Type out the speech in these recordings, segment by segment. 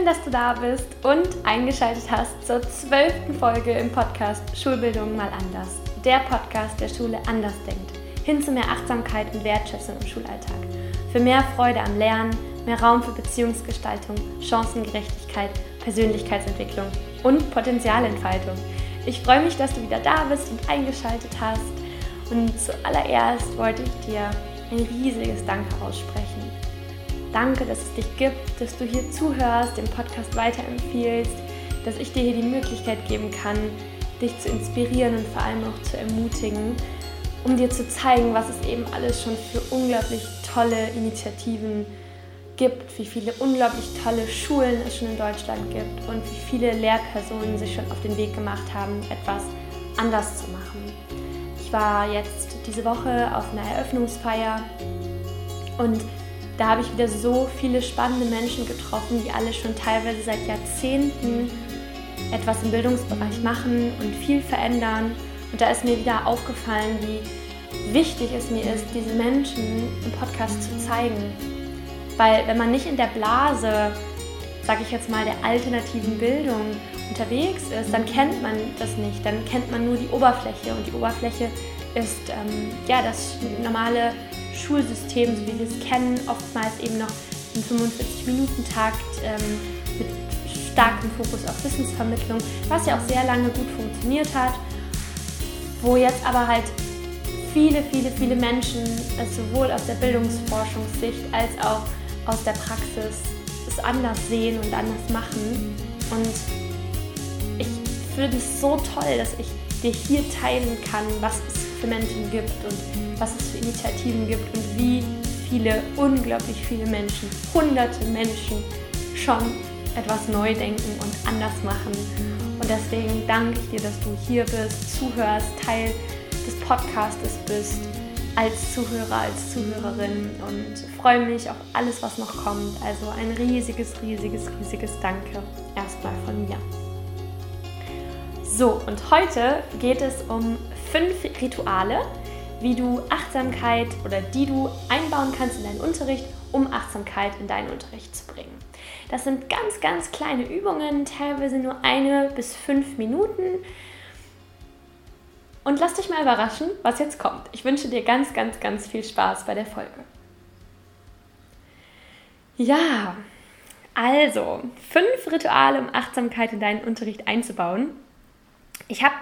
Schön, dass du da bist und eingeschaltet hast zur zwölften Folge im Podcast Schulbildung mal anders. Der Podcast, der Schule anders denkt. Hin zu mehr Achtsamkeit und Wertschätzung im Schulalltag. Für mehr Freude am Lernen, mehr Raum für Beziehungsgestaltung, Chancengerechtigkeit, Persönlichkeitsentwicklung und Potenzialentfaltung. Ich freue mich, dass du wieder da bist und eingeschaltet hast. Und zuallererst wollte ich dir ein riesiges Danke aussprechen. Danke, dass es dich gibt, dass du hier zuhörst, den Podcast weiterempfiehlst, dass ich dir hier die Möglichkeit geben kann, dich zu inspirieren und vor allem auch zu ermutigen, um dir zu zeigen, was es eben alles schon für unglaublich tolle Initiativen gibt, wie viele unglaublich tolle Schulen es schon in Deutschland gibt und wie viele Lehrpersonen sich schon auf den Weg gemacht haben, etwas anders zu machen. Ich war jetzt diese Woche auf einer Eröffnungsfeier und da habe ich wieder so viele spannende Menschen getroffen, die alle schon teilweise seit Jahrzehnten etwas im Bildungsbereich machen und viel verändern. Und da ist mir wieder aufgefallen, wie wichtig es mir ist, diese Menschen im Podcast zu zeigen. Weil wenn man nicht in der Blase, sage ich jetzt mal, der alternativen Bildung unterwegs ist, dann kennt man das nicht. Dann kennt man nur die Oberfläche. Und die Oberfläche ist ähm, ja das normale Schulsystem, so wie wir es kennen, oftmals eben noch im 45-Minuten-Takt ähm, mit starkem Fokus auf Wissensvermittlung, was ja auch sehr lange gut funktioniert hat, wo jetzt aber halt viele, viele, viele Menschen es sowohl aus der Bildungsforschungssicht als auch aus der Praxis es anders sehen und anders machen. Und ich finde es so toll, dass ich dir hier teilen kann, was es Menschen gibt und was es für Initiativen gibt und wie viele, unglaublich viele Menschen, hunderte Menschen schon etwas neu denken und anders machen. Und deswegen danke ich dir, dass du hier bist, zuhörst, Teil des Podcastes bist, als Zuhörer, als Zuhörerin und freue mich auf alles, was noch kommt. Also ein riesiges, riesiges, riesiges Danke erstmal von mir. So, und heute geht es um fünf Rituale, wie du Achtsamkeit oder die du einbauen kannst in deinen Unterricht, um Achtsamkeit in deinen Unterricht zu bringen. Das sind ganz, ganz kleine Übungen, teilweise nur eine bis fünf Minuten. Und lass dich mal überraschen, was jetzt kommt. Ich wünsche dir ganz, ganz, ganz viel Spaß bei der Folge. Ja, also fünf Rituale, um Achtsamkeit in deinen Unterricht einzubauen. Ich habe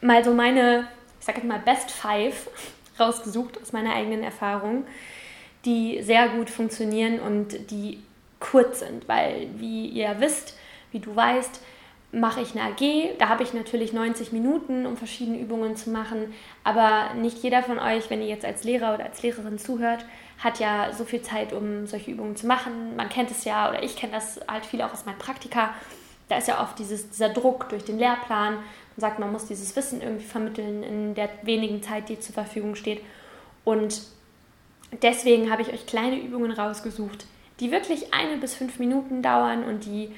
mal so meine ich sage jetzt mal, Best Five rausgesucht aus meiner eigenen Erfahrung, die sehr gut funktionieren und die kurz sind, weil wie ihr wisst, wie du weißt, mache ich eine AG. Da habe ich natürlich 90 Minuten, um verschiedene Übungen zu machen. Aber nicht jeder von euch, wenn ihr jetzt als Lehrer oder als Lehrerin zuhört, hat ja so viel Zeit, um solche Übungen zu machen. Man kennt es ja, oder ich kenne das halt viel auch aus meinen Praktika. Da ist ja oft dieses, dieser Druck durch den Lehrplan und sagt, man muss dieses Wissen irgendwie vermitteln in der wenigen Zeit, die zur Verfügung steht. Und deswegen habe ich euch kleine Übungen rausgesucht, die wirklich eine bis fünf Minuten dauern und die,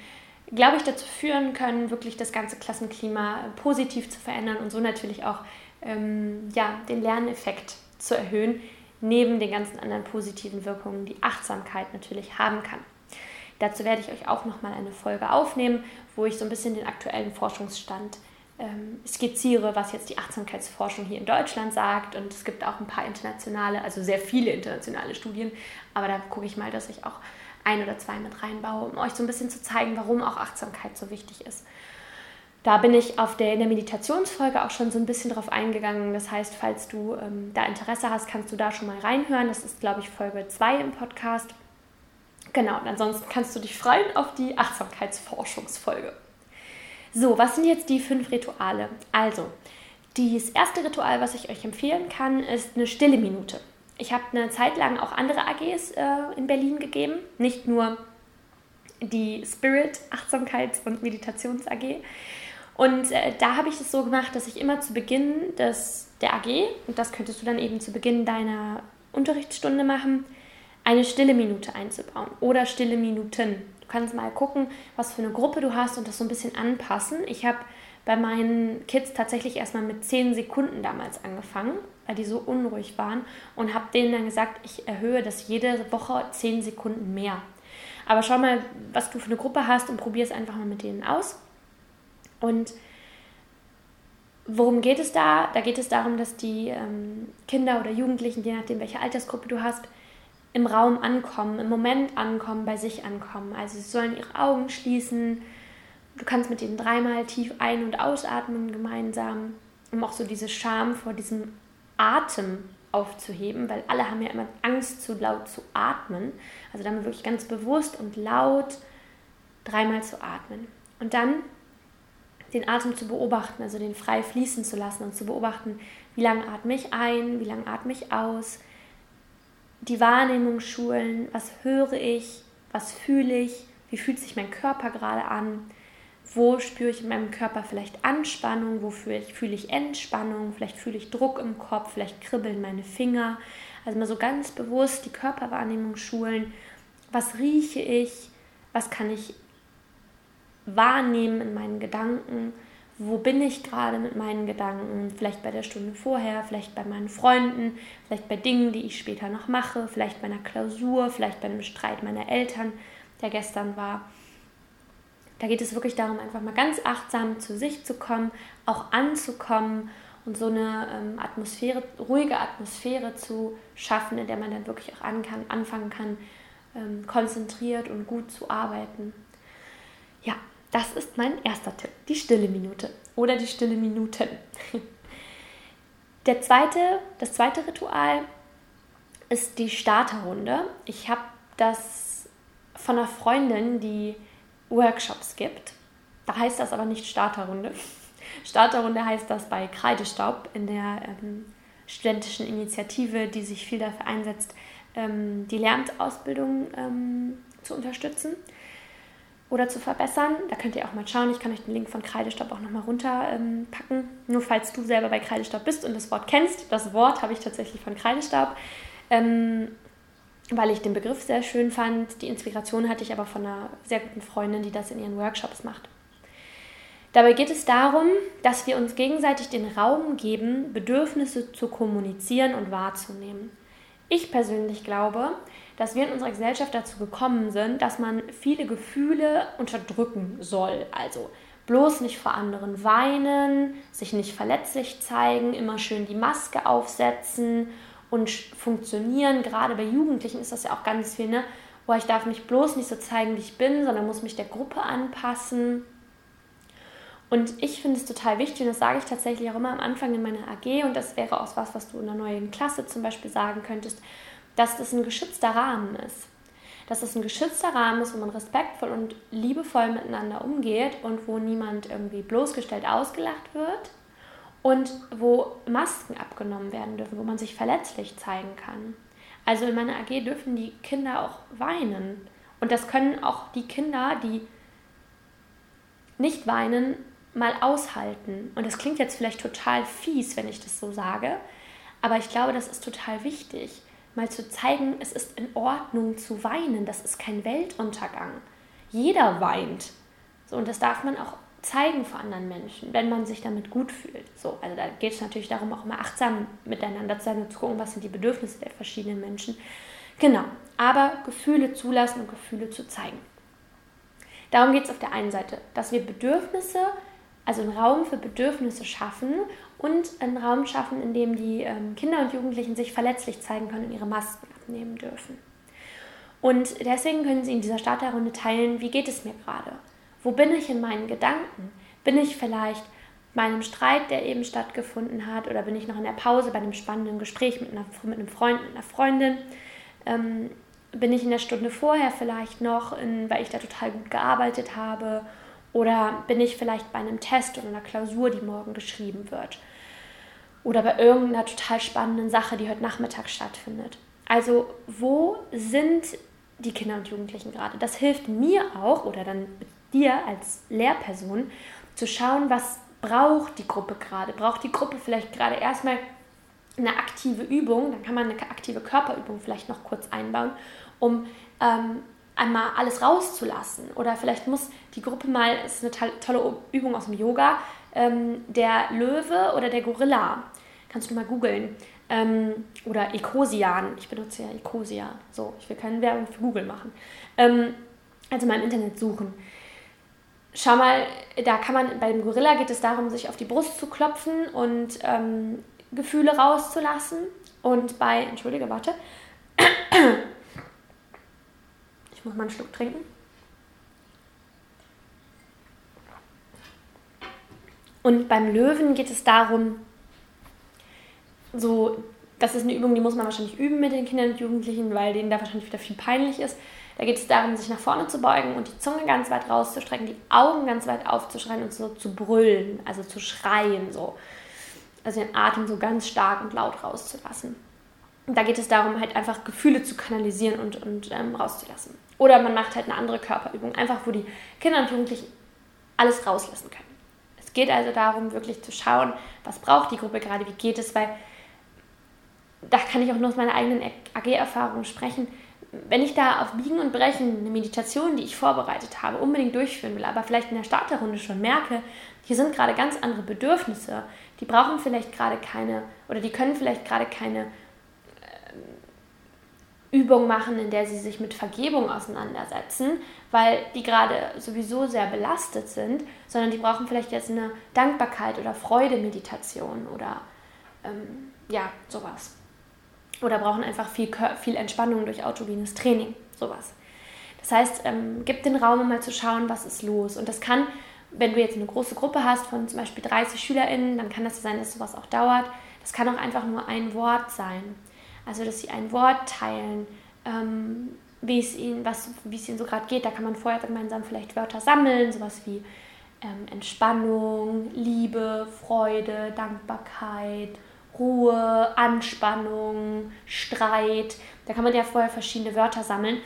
glaube ich, dazu führen können, wirklich das ganze Klassenklima positiv zu verändern und so natürlich auch ähm, ja, den Lerneffekt zu erhöhen, neben den ganzen anderen positiven Wirkungen, die Achtsamkeit natürlich haben kann. Dazu werde ich euch auch nochmal eine Folge aufnehmen, wo ich so ein bisschen den aktuellen Forschungsstand ähm, skizziere, was jetzt die Achtsamkeitsforschung hier in Deutschland sagt. Und es gibt auch ein paar internationale, also sehr viele internationale Studien. Aber da gucke ich mal, dass ich auch ein oder zwei mit reinbaue, um euch so ein bisschen zu zeigen, warum auch Achtsamkeit so wichtig ist. Da bin ich auf der, in der Meditationsfolge auch schon so ein bisschen drauf eingegangen. Das heißt, falls du ähm, da Interesse hast, kannst du da schon mal reinhören. Das ist, glaube ich, Folge 2 im Podcast. Genau, und ansonsten kannst du dich freuen auf die Achtsamkeitsforschungsfolge. So, was sind jetzt die fünf Rituale? Also, das erste Ritual, was ich euch empfehlen kann, ist eine stille Minute. Ich habe eine Zeit lang auch andere AGs äh, in Berlin gegeben, nicht nur die Spirit Achtsamkeits- und Meditations AG. Und äh, da habe ich es so gemacht, dass ich immer zu Beginn des, der AG, und das könntest du dann eben zu Beginn deiner Unterrichtsstunde machen, eine stille Minute einzubauen oder stille Minuten. Du kannst mal gucken, was für eine Gruppe du hast und das so ein bisschen anpassen. Ich habe bei meinen Kids tatsächlich erstmal mit 10 Sekunden damals angefangen, weil die so unruhig waren und habe denen dann gesagt, ich erhöhe das jede Woche 10 Sekunden mehr. Aber schau mal, was du für eine Gruppe hast und probier es einfach mal mit denen aus. Und worum geht es da? Da geht es darum, dass die ähm, Kinder oder Jugendlichen, je nachdem, welche Altersgruppe du hast, im Raum ankommen, im Moment ankommen, bei sich ankommen. Also sie sollen ihre Augen schließen. Du kannst mit ihnen dreimal tief ein- und ausatmen gemeinsam, um auch so diese Scham vor diesem Atem aufzuheben, weil alle haben ja immer Angst, zu laut zu atmen. Also dann wirklich ganz bewusst und laut dreimal zu atmen. Und dann den Atem zu beobachten, also den frei fließen zu lassen und zu beobachten, wie lange atme ich ein, wie lange atme ich aus, die Wahrnehmung schulen, was höre ich, was fühle ich, wie fühlt sich mein Körper gerade an, wo spüre ich in meinem Körper vielleicht Anspannung, wo fühle ich, fühle ich Entspannung, vielleicht fühle ich Druck im Kopf, vielleicht kribbeln meine Finger. Also mal so ganz bewusst die Körperwahrnehmung schulen, was rieche ich, was kann ich wahrnehmen in meinen Gedanken, wo bin ich gerade mit meinen Gedanken, vielleicht bei der Stunde vorher, vielleicht bei meinen Freunden, vielleicht bei Dingen, die ich später noch mache, vielleicht bei einer Klausur, vielleicht bei einem Streit meiner Eltern, der gestern war. Da geht es wirklich darum, einfach mal ganz achtsam zu sich zu kommen, auch anzukommen und so eine ähm, Atmosphäre, ruhige Atmosphäre zu schaffen, in der man dann wirklich auch an kann, anfangen kann, ähm, konzentriert und gut zu arbeiten. Ja, das ist mein erster Tipp, die stille Minute oder die stille Minuten. Der zweite, das zweite Ritual ist die Starterrunde. Ich habe das von einer Freundin, die Workshops gibt. Da heißt das aber nicht Starterrunde. Starterrunde heißt das bei Kreidestaub in der ähm, studentischen Initiative, die sich viel dafür einsetzt, ähm, die Lehramtsausbildung ähm, zu unterstützen oder zu verbessern. Da könnt ihr auch mal schauen. Ich kann euch den Link von Kreidestaub auch nochmal runterpacken. Ähm, Nur falls du selber bei Kreidestaub bist und das Wort kennst. Das Wort habe ich tatsächlich von Kreidestaub. Ähm, weil ich den Begriff sehr schön fand. Die Inspiration hatte ich aber von einer sehr guten Freundin, die das in ihren Workshops macht. Dabei geht es darum, dass wir uns gegenseitig den Raum geben, Bedürfnisse zu kommunizieren und wahrzunehmen. Ich persönlich glaube, dass wir in unserer Gesellschaft dazu gekommen sind, dass man viele Gefühle unterdrücken soll. Also bloß nicht vor anderen weinen, sich nicht verletzlich zeigen, immer schön die Maske aufsetzen und funktionieren. Gerade bei Jugendlichen ist das ja auch ganz viel, ne? Boah, ich darf mich bloß nicht so zeigen, wie ich bin, sondern muss mich der Gruppe anpassen. Und ich finde es total wichtig, und das sage ich tatsächlich auch immer am Anfang in meiner AG, und das wäre auch was, was du in der neuen Klasse zum Beispiel sagen könntest, dass das ein geschützter Rahmen ist. Dass das ein geschützter Rahmen ist, wo man respektvoll und liebevoll miteinander umgeht und wo niemand irgendwie bloßgestellt ausgelacht wird und wo Masken abgenommen werden dürfen, wo man sich verletzlich zeigen kann. Also in meiner AG dürfen die Kinder auch weinen. Und das können auch die Kinder, die nicht weinen, mal aushalten. Und das klingt jetzt vielleicht total fies, wenn ich das so sage, aber ich glaube, das ist total wichtig, mal zu zeigen, es ist in Ordnung zu weinen. Das ist kein Weltuntergang. Jeder weint. So, und das darf man auch zeigen vor anderen Menschen, wenn man sich damit gut fühlt. So, also da geht es natürlich darum, auch immer achtsam miteinander zu sein und zu gucken, was sind die Bedürfnisse der verschiedenen Menschen. Genau, aber Gefühle zulassen und Gefühle zu zeigen. Darum geht es auf der einen Seite, dass wir Bedürfnisse, also einen Raum für Bedürfnisse schaffen und einen Raum schaffen, in dem die ähm, Kinder und Jugendlichen sich verletzlich zeigen können und ihre Masken abnehmen dürfen. Und deswegen können Sie in dieser Starterrunde teilen, wie geht es mir gerade? Wo bin ich in meinen Gedanken? Bin ich vielleicht bei einem Streit, der eben stattgefunden hat, oder bin ich noch in der Pause bei einem spannenden Gespräch mit, einer, mit einem Freund, mit einer Freundin? Ähm, bin ich in der Stunde vorher vielleicht noch, in, weil ich da total gut gearbeitet habe? Oder bin ich vielleicht bei einem Test oder einer Klausur, die morgen geschrieben wird? Oder bei irgendeiner total spannenden Sache, die heute Nachmittag stattfindet? Also, wo sind die Kinder und Jugendlichen gerade? Das hilft mir auch oder dann dir als Lehrperson zu schauen, was braucht die Gruppe gerade? Braucht die Gruppe vielleicht gerade erstmal eine aktive Übung? Dann kann man eine aktive Körperübung vielleicht noch kurz einbauen, um ähm, einmal alles rauszulassen. Oder vielleicht muss die Gruppe mal, es ist eine tolle Übung aus dem Yoga, ähm, der Löwe oder der Gorilla. Kannst du mal googeln. Ähm, oder Ecosian. Ich benutze ja Ecosia. So, ich will keine Werbung für Google machen. Ähm, also mal im Internet suchen. Schau mal, da kann man, beim Gorilla geht es darum, sich auf die Brust zu klopfen und ähm, Gefühle rauszulassen. Und bei, entschuldige, warte. Muss mal einen Schluck trinken. Und beim Löwen geht es darum, so, das ist eine Übung, die muss man wahrscheinlich üben mit den Kindern und Jugendlichen, weil denen da wahrscheinlich wieder viel peinlich ist. Da geht es darum, sich nach vorne zu beugen und die Zunge ganz weit rauszustrecken, die Augen ganz weit aufzuschreien und so zu brüllen, also zu schreien, so. Also den Atem so ganz stark und laut rauszulassen. Da geht es darum, halt einfach Gefühle zu kanalisieren und, und ähm, rauszulassen. Oder man macht halt eine andere Körperübung, einfach wo die Kinder und Jugendlichen alles rauslassen können. Es geht also darum, wirklich zu schauen, was braucht die Gruppe gerade, wie geht es, weil da kann ich auch nur aus meiner eigenen AG-Erfahrung sprechen. Wenn ich da auf Biegen und Brechen eine Meditation, die ich vorbereitet habe, unbedingt durchführen will, aber vielleicht in der Starterrunde schon merke, hier sind gerade ganz andere Bedürfnisse, die brauchen vielleicht gerade keine oder die können vielleicht gerade keine Übung machen, in der sie sich mit Vergebung auseinandersetzen, weil die gerade sowieso sehr belastet sind, sondern die brauchen vielleicht jetzt eine Dankbarkeit oder Freude-Meditation oder ähm, ja, sowas oder brauchen einfach viel, viel Entspannung durch autogenes Training, sowas. Das heißt, ähm, gib den Raum, um mal zu schauen, was ist los. Und das kann, wenn du jetzt eine große Gruppe hast von zum Beispiel 30 SchülerInnen, dann kann das sein, dass sowas auch dauert. Das kann auch einfach nur ein Wort sein. Also, dass sie ein Wort teilen, ähm, wie es ihnen, was, wie es ihnen so gerade geht. Da kann man vorher gemeinsam vielleicht Wörter sammeln, sowas wie ähm, Entspannung, Liebe, Freude, Dankbarkeit, Ruhe, Anspannung, Streit. Da kann man ja vorher verschiedene Wörter sammeln,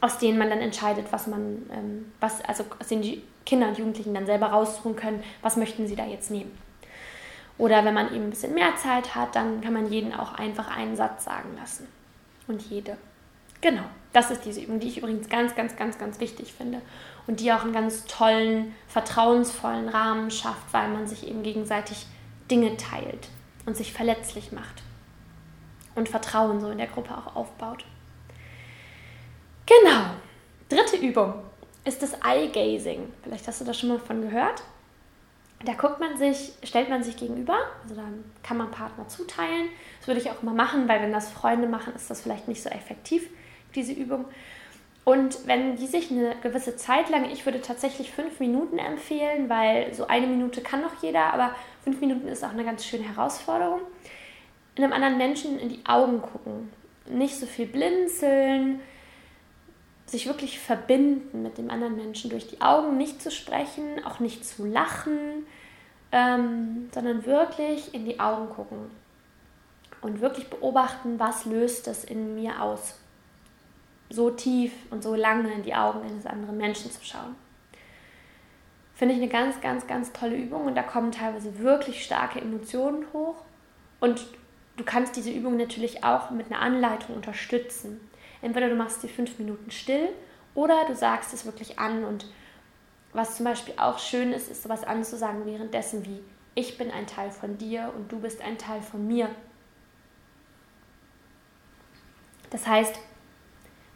aus denen man dann entscheidet, was man, ähm, was, also aus denen die Kinder und Jugendlichen dann selber raussuchen können, was möchten sie da jetzt nehmen. Oder wenn man eben ein bisschen mehr Zeit hat, dann kann man jeden auch einfach einen Satz sagen lassen. Und jede. Genau, das ist diese Übung, die ich übrigens ganz, ganz, ganz, ganz wichtig finde. Und die auch einen ganz tollen, vertrauensvollen Rahmen schafft, weil man sich eben gegenseitig Dinge teilt und sich verletzlich macht und Vertrauen so in der Gruppe auch aufbaut. Genau. Dritte Übung ist das Eye-Gazing. Vielleicht hast du das schon mal von gehört. Da guckt man sich, stellt man sich gegenüber, also dann kann man Partner zuteilen. Das würde ich auch immer machen, weil wenn das Freunde machen, ist das vielleicht nicht so effektiv, diese Übung. Und wenn die sich eine gewisse Zeit lang, ich würde tatsächlich fünf Minuten empfehlen, weil so eine Minute kann noch jeder, aber fünf Minuten ist auch eine ganz schöne Herausforderung. In einem anderen Menschen in die Augen gucken, nicht so viel blinzeln, sich wirklich verbinden mit dem anderen Menschen durch die Augen, nicht zu sprechen, auch nicht zu lachen, ähm, sondern wirklich in die Augen gucken und wirklich beobachten, was löst das in mir aus so tief und so lange in die Augen eines anderen Menschen zu schauen. Finde ich eine ganz, ganz, ganz tolle Übung und da kommen teilweise wirklich starke Emotionen hoch. Und du kannst diese Übung natürlich auch mit einer Anleitung unterstützen. Entweder du machst die fünf Minuten still oder du sagst es wirklich an. Und was zum Beispiel auch schön ist, ist sowas anzusagen währenddessen wie ich bin ein Teil von dir und du bist ein Teil von mir. Das heißt,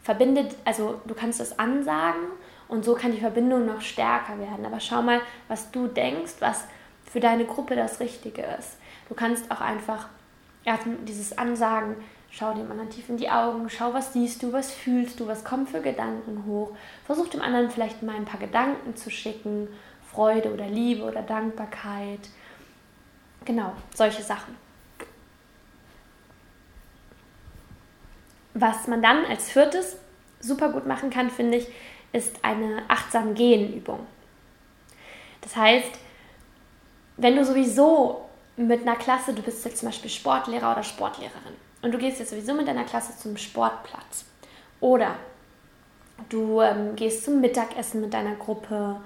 verbindet, also du kannst es ansagen und so kann die Verbindung noch stärker werden. Aber schau mal, was du denkst, was für deine Gruppe das Richtige ist. Du kannst auch einfach erst dieses Ansagen, schau dem anderen tief in die Augen, schau, was siehst du, was fühlst du, was kommen für Gedanken hoch. Versuch dem anderen vielleicht mal ein paar Gedanken zu schicken, Freude oder Liebe oder Dankbarkeit. Genau, solche Sachen. Was man dann als viertes super gut machen kann, finde ich, ist eine achtsam gehen Übung. Das heißt, wenn du sowieso mit einer Klasse, du bist jetzt zum Beispiel Sportlehrer oder Sportlehrerin und du gehst jetzt sowieso mit deiner Klasse zum Sportplatz oder du ähm, gehst zum Mittagessen mit deiner Gruppe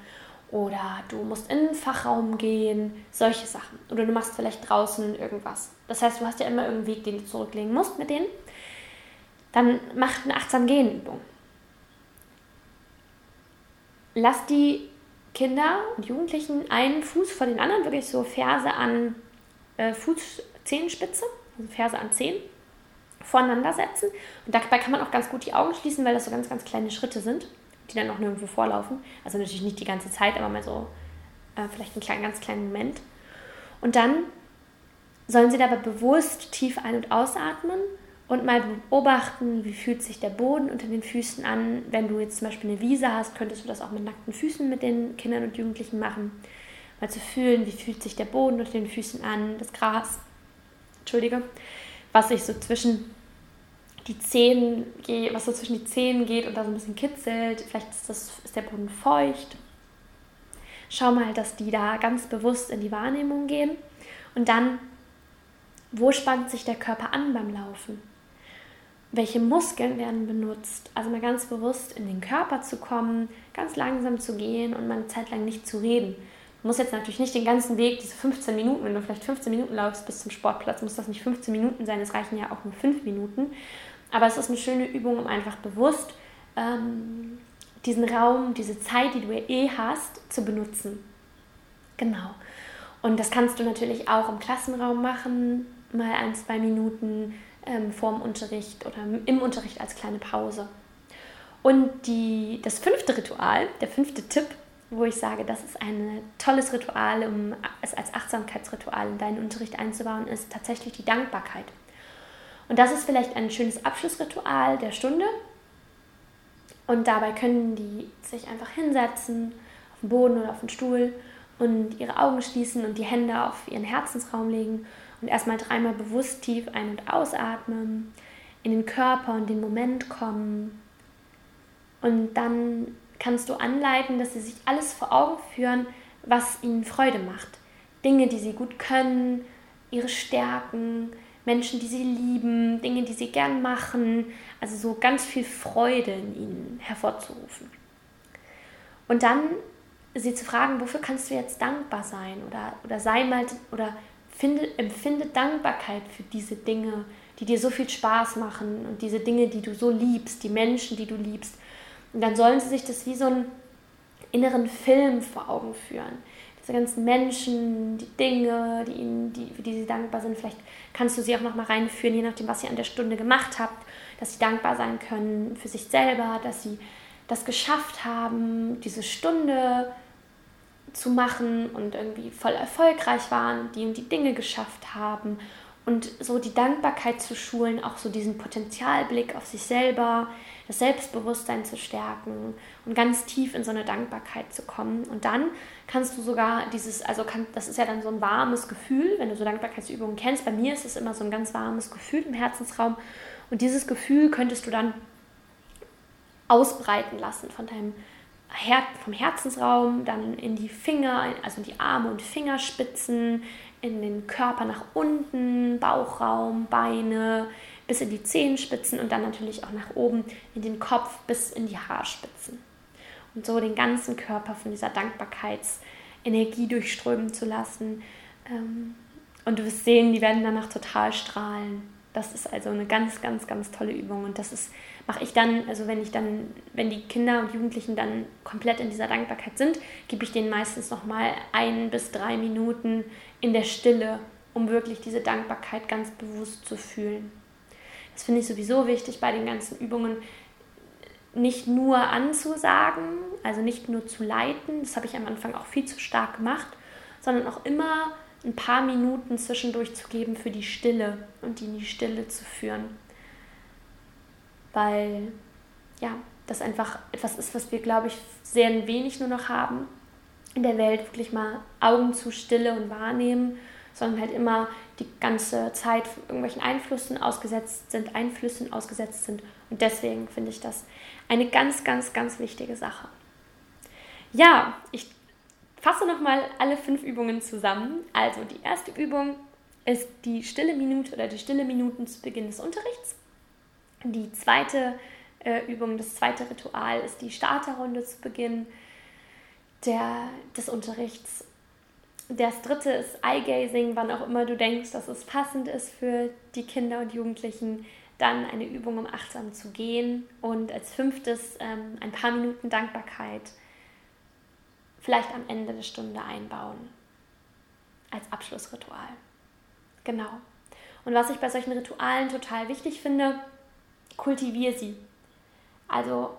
oder du musst in den Fachraum gehen, solche Sachen. Oder du machst vielleicht draußen irgendwas. Das heißt, du hast ja immer irgendeinen Weg, den du zurücklegen musst mit denen dann mach eine achtsam gehen Übung. Lass die Kinder und Jugendlichen einen Fuß vor den anderen, wirklich so Ferse an äh, Fußzehenspitze also Ferse an Zehen, voreinander setzen. Und dabei kann man auch ganz gut die Augen schließen, weil das so ganz, ganz kleine Schritte sind, die dann auch nirgendwo vorlaufen. Also natürlich nicht die ganze Zeit, aber mal so äh, vielleicht einen kleinen, ganz kleinen Moment. Und dann sollen sie dabei bewusst tief ein- und ausatmen und mal beobachten, wie fühlt sich der Boden unter den Füßen an. Wenn du jetzt zum Beispiel eine Wiese hast, könntest du das auch mit nackten Füßen mit den Kindern und Jugendlichen machen. Mal zu fühlen, wie fühlt sich der Boden unter den Füßen an, das Gras, Entschuldige, was sich so zwischen die Zehen geht, was so zwischen die Zehen geht und da so ein bisschen kitzelt. Vielleicht ist, das, ist der Boden feucht. Schau mal, dass die da ganz bewusst in die Wahrnehmung gehen. Und dann, wo spannt sich der Körper an beim Laufen? Welche Muskeln werden benutzt? Also mal ganz bewusst in den Körper zu kommen, ganz langsam zu gehen und mal eine Zeit lang nicht zu reden. Du musst jetzt natürlich nicht den ganzen Weg, diese 15 Minuten, wenn du vielleicht 15 Minuten laufst bis zum Sportplatz, muss das nicht 15 Minuten sein, es reichen ja auch nur 5 Minuten. Aber es ist eine schöne Übung, um einfach bewusst ähm, diesen Raum, diese Zeit, die du ja eh hast, zu benutzen. Genau. Und das kannst du natürlich auch im Klassenraum machen, mal ein, zwei Minuten ähm, vorm Unterricht oder im Unterricht als kleine Pause. Und die, das fünfte Ritual, der fünfte Tipp, wo ich sage, das ist ein tolles Ritual, um es als Achtsamkeitsritual in deinen Unterricht einzubauen, ist tatsächlich die Dankbarkeit. Und das ist vielleicht ein schönes Abschlussritual der Stunde. Und dabei können die sich einfach hinsetzen, auf den Boden oder auf den Stuhl und ihre Augen schließen und die Hände auf ihren Herzensraum legen und erstmal dreimal bewusst tief ein- und ausatmen, in den Körper und den Moment kommen. Und dann kannst du anleiten, dass sie sich alles vor Augen führen, was ihnen Freude macht. Dinge, die sie gut können, ihre Stärken, Menschen, die sie lieben, Dinge, die sie gern machen, also so ganz viel Freude in ihnen hervorzurufen. Und dann sie zu fragen, wofür kannst du jetzt dankbar sein oder, oder sei mal oder finde, empfinde Dankbarkeit für diese Dinge, die dir so viel Spaß machen und diese Dinge, die du so liebst, die Menschen, die du liebst. Und dann sollen sie sich das wie so einen inneren Film vor Augen führen diese ganzen Menschen, die Dinge, die ihnen, die, für die sie dankbar sind. Vielleicht kannst du sie auch noch mal reinführen, je nachdem, was ihr an der Stunde gemacht habt, dass sie dankbar sein können für sich selber, dass sie das geschafft haben, diese Stunde zu machen und irgendwie voll erfolgreich waren, die und die Dinge geschafft haben und so die Dankbarkeit zu schulen, auch so diesen Potenzialblick auf sich selber, das Selbstbewusstsein zu stärken und ganz tief in so eine Dankbarkeit zu kommen. Und dann kannst du sogar dieses, also kann, das ist ja dann so ein warmes Gefühl, wenn du so Dankbarkeitsübungen kennst. Bei mir ist es immer so ein ganz warmes Gefühl im Herzensraum. Und dieses Gefühl könntest du dann ausbreiten lassen von deinem Her vom Herzensraum, dann in die Finger, also in die Arme und Fingerspitzen, in den Körper nach unten, Bauchraum, Beine, bis in die Zehenspitzen und dann natürlich auch nach oben in den Kopf bis in die Haarspitzen. Und so den ganzen Körper von dieser Dankbarkeitsenergie durchströmen zu lassen. Ähm, und du wirst sehen, die werden danach total strahlen. Das ist also eine ganz, ganz, ganz tolle Übung. Und das ist, mache ich dann, also wenn ich dann, wenn die Kinder und Jugendlichen dann komplett in dieser Dankbarkeit sind, gebe ich denen meistens nochmal ein bis drei Minuten in der Stille, um wirklich diese Dankbarkeit ganz bewusst zu fühlen. Das finde ich sowieso wichtig bei den ganzen Übungen, nicht nur anzusagen, also nicht nur zu leiten, das habe ich am Anfang auch viel zu stark gemacht, sondern auch immer ein paar Minuten zwischendurch zu geben für die Stille und die in die Stille zu führen. Weil, ja, das einfach etwas ist, was wir, glaube ich, sehr wenig nur noch haben in der Welt, wirklich mal Augen zu Stille und wahrnehmen, sondern halt immer die ganze Zeit irgendwelchen Einflüssen ausgesetzt sind, Einflüssen ausgesetzt sind. Und deswegen finde ich das eine ganz, ganz, ganz wichtige Sache. Ja, ich fasse nochmal alle fünf Übungen zusammen. Also die erste Übung ist die stille Minute oder die stille Minuten zu Beginn des Unterrichts. Die zweite äh, Übung, das zweite Ritual ist die Starterrunde zu Beginn der, des Unterrichts. Das dritte ist Eye-Gazing, wann auch immer du denkst, dass es passend ist für die Kinder und Jugendlichen. Dann eine Übung, um achtsam zu gehen. Und als fünftes ähm, ein paar Minuten Dankbarkeit vielleicht am Ende der Stunde einbauen. Als Abschlussritual. Genau. Und was ich bei solchen Ritualen total wichtig finde, kultivier sie. Also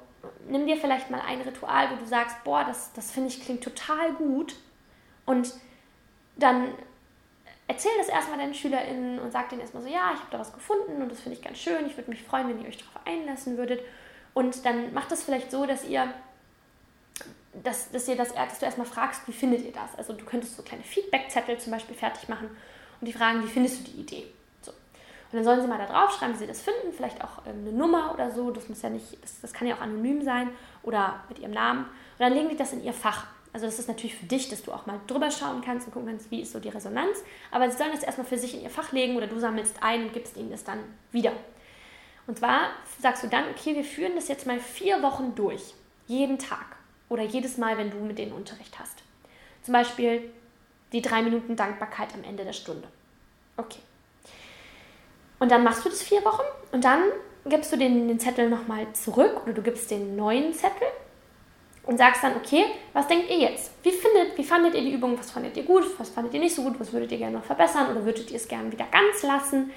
nimm dir vielleicht mal ein Ritual, wo du sagst, boah, das, das finde ich klingt total gut. Und dann erzähl das erstmal deinen SchülerInnen und sag denen erstmal so, ja, ich habe da was gefunden und das finde ich ganz schön. Ich würde mich freuen, wenn ihr euch darauf einlassen würdet. Und dann macht das vielleicht so, dass ihr, dass, dass, ihr das, dass du erstmal fragst, wie findet ihr das? Also du könntest so kleine Feedbackzettel zum Beispiel fertig machen und die fragen, wie findest du die Idee? Und dann sollen sie mal da draufschreiben, wie sie das finden, vielleicht auch eine Nummer oder so, das muss ja nicht, das, das kann ja auch anonym sein oder mit ihrem Namen. Und dann legen die das in ihr Fach. Also das ist natürlich für dich, dass du auch mal drüber schauen kannst und gucken kannst, wie ist so die Resonanz. Aber sie sollen das erstmal für sich in ihr Fach legen oder du sammelst ein und gibst ihnen das dann wieder. Und zwar sagst du dann, okay, wir führen das jetzt mal vier Wochen durch. Jeden Tag. Oder jedes Mal, wenn du mit denen Unterricht hast. Zum Beispiel die drei Minuten Dankbarkeit am Ende der Stunde. Okay. Und dann machst du das vier Wochen und dann gibst du den, den Zettel nochmal zurück oder du gibst den neuen Zettel und sagst dann, okay, was denkt ihr jetzt? Wie, findet, wie fandet ihr die Übung? Was fandet ihr gut? Was fandet ihr nicht so gut? Was würdet ihr gerne noch verbessern? Oder würdet ihr es gerne wieder ganz lassen?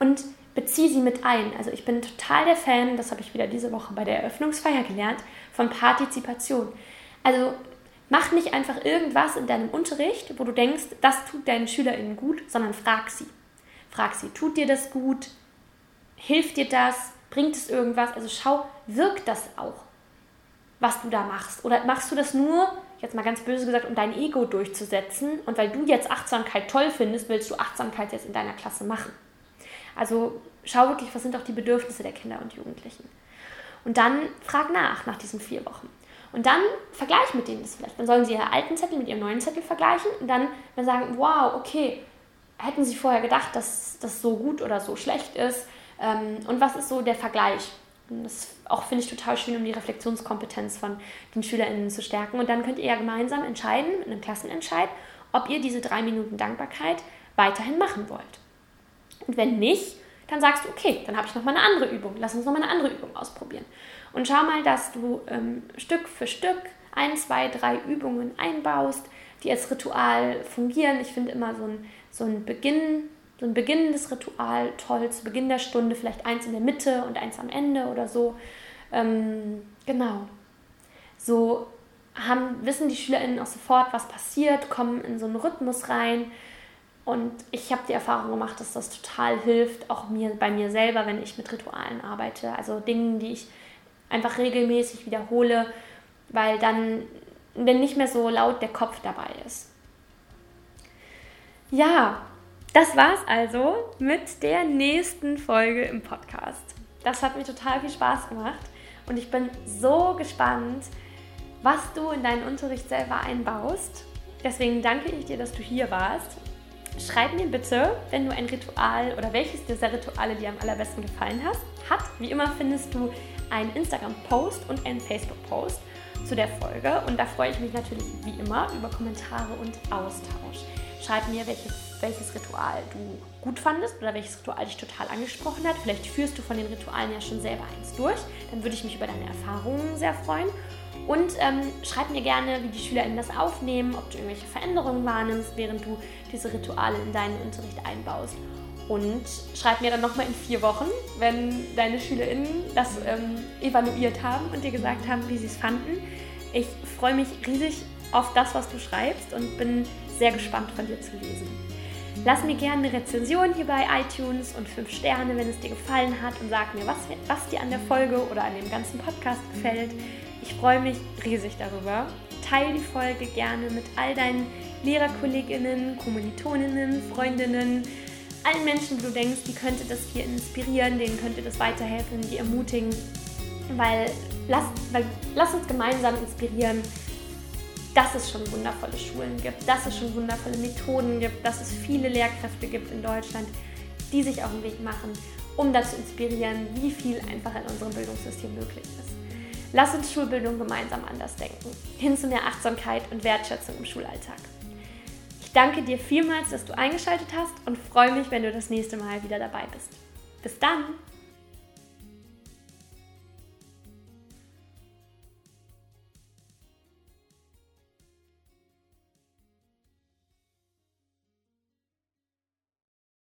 Und bezieh sie mit ein. Also ich bin total der Fan, das habe ich wieder diese Woche bei der Eröffnungsfeier gelernt, von Partizipation. Also mach nicht einfach irgendwas in deinem Unterricht, wo du denkst, das tut deinen SchülerInnen gut, sondern frag sie. Frag sie, tut dir das gut? Hilft dir das? Bringt es irgendwas? Also schau, wirkt das auch? Was du da machst? Oder machst du das nur, jetzt mal ganz böse gesagt, um dein Ego durchzusetzen und weil du jetzt Achtsamkeit toll findest, willst du Achtsamkeit jetzt in deiner Klasse machen? Also schau wirklich, was sind auch die Bedürfnisse der Kinder und Jugendlichen. Und dann frag nach, nach diesen vier Wochen. Und dann vergleich mit denen das vielleicht. Dann sollen sie ihre alten Zettel mit ihrem neuen Zettel vergleichen und dann, dann sagen, wow, okay, hätten sie vorher gedacht, dass das so gut oder so schlecht ist? Ähm, und was ist so der Vergleich? Das auch finde ich total schön, um die Reflexionskompetenz von den SchülerInnen zu stärken. Und dann könnt ihr ja gemeinsam entscheiden, mit einem Klassenentscheid, ob ihr diese drei Minuten Dankbarkeit weiterhin machen wollt. Und wenn nicht, dann sagst du, okay, dann habe ich noch mal eine andere Übung. Lass uns noch mal eine andere Übung ausprobieren. Und schau mal, dass du ähm, Stück für Stück ein, zwei, drei Übungen einbaust, die als Ritual fungieren. Ich finde immer so ein, so ein Beginn so ein beginnendes Ritual toll, zu Beginn der Stunde, vielleicht eins in der Mitte und eins am Ende oder so. Ähm, genau. So haben, wissen die SchülerInnen auch sofort, was passiert, kommen in so einen Rhythmus rein. Und ich habe die Erfahrung gemacht, dass das total hilft, auch mir bei mir selber, wenn ich mit Ritualen arbeite. Also Dingen, die ich einfach regelmäßig wiederhole, weil dann, wenn nicht mehr so laut der Kopf dabei ist. Ja, das war's also mit der nächsten Folge im Podcast. Das hat mir total viel Spaß gemacht und ich bin so gespannt, was du in deinen Unterricht selber einbaust. Deswegen danke ich dir, dass du hier warst. Schreib mir bitte, wenn du ein Ritual oder welches dieser Rituale dir am allerbesten gefallen hast, hat. Wie immer findest du einen Instagram-Post und einen Facebook-Post zu der Folge und da freue ich mich natürlich wie immer über Kommentare und Austausch. Schreib mir, welches, welches Ritual du gut fandest oder welches Ritual dich total angesprochen hat. Vielleicht führst du von den Ritualen ja schon selber eins durch. Dann würde ich mich über deine Erfahrungen sehr freuen. Und ähm, schreib mir gerne, wie die SchülerInnen das aufnehmen, ob du irgendwelche Veränderungen wahrnimmst, während du diese Rituale in deinen Unterricht einbaust. Und schreib mir dann nochmal in vier Wochen, wenn deine SchülerInnen das ähm, evaluiert haben und dir gesagt haben, wie sie es fanden. Ich freue mich riesig auf das, was du schreibst und bin sehr gespannt von dir zu lesen. Lass mir gerne eine Rezension hier bei iTunes und 5 Sterne, wenn es dir gefallen hat und sag mir, was, was dir an der Folge oder an dem ganzen Podcast gefällt. Ich freue mich riesig darüber. Teil die Folge gerne mit all deinen Lehrerkolleginnen, Kommilitoninnen, Freundinnen, allen Menschen, die du denkst, die könnte das hier inspirieren, denen könnte das weiterhelfen, die ermutigen. Weil lass, weil, lass uns gemeinsam inspirieren, dass es schon wundervolle Schulen gibt, dass es schon wundervolle Methoden gibt, dass es viele Lehrkräfte gibt in Deutschland, die sich auf den Weg machen, um dazu inspirieren, wie viel einfach in unserem Bildungssystem möglich ist. Lass uns Schulbildung gemeinsam anders denken, hin zu mehr Achtsamkeit und Wertschätzung im Schulalltag. Ich danke dir vielmals, dass du eingeschaltet hast und freue mich, wenn du das nächste Mal wieder dabei bist. Bis dann!